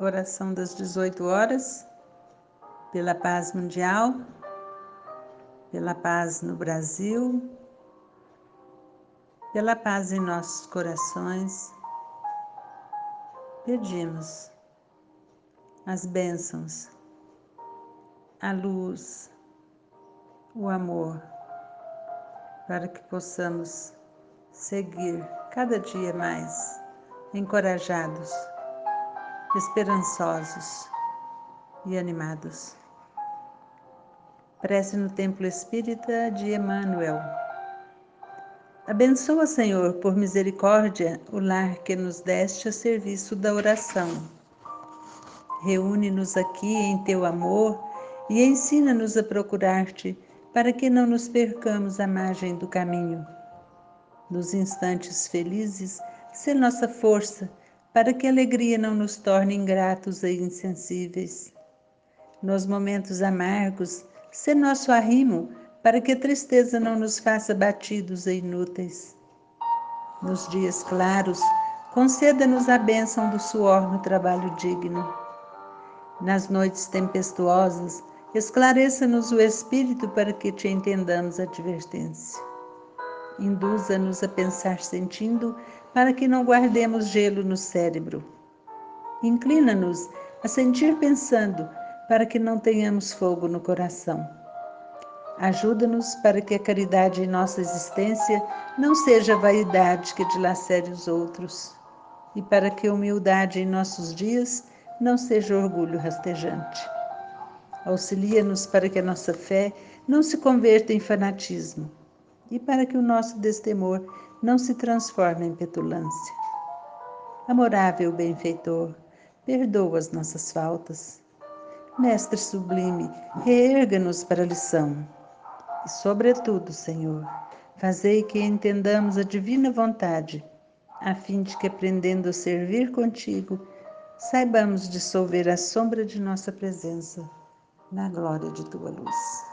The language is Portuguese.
oração das 18 horas, pela paz mundial, pela paz no Brasil, pela paz em nossos corações. Pedimos as bênçãos, a luz, o amor, para que possamos seguir cada dia mais encorajados esperançosos e animados. Prece no Templo Espírita de Emmanuel. Abençoa, Senhor, por misericórdia, o lar que nos deste a serviço da oração. Reúne-nos aqui em teu amor e ensina-nos a procurar-te para que não nos percamos à margem do caminho. Nos instantes felizes, sê nossa força para que a alegria não nos torne ingratos e insensíveis. Nos momentos amargos, se nosso arrimo, para que a tristeza não nos faça batidos e inúteis. Nos dias claros, conceda-nos a bênção do suor no trabalho digno. Nas noites tempestuosas, esclareça-nos o espírito para que te entendamos a advertência. Induza-nos a pensar sentindo, para que não guardemos gelo no cérebro. Inclina-nos a sentir pensando, para que não tenhamos fogo no coração. Ajuda-nos para que a caridade em nossa existência não seja vaidade que dilacere os outros, e para que a humildade em nossos dias não seja orgulho rastejante. Auxilia-nos para que a nossa fé não se converta em fanatismo, e para que o nosso destemor não se transforme em petulância. Amorável benfeitor, perdoa as nossas faltas. Mestre sublime, reerga-nos para a lição. E, sobretudo, Senhor, fazei que entendamos a divina vontade, a fim de que, aprendendo a servir contigo, saibamos dissolver a sombra de nossa presença na glória de tua luz.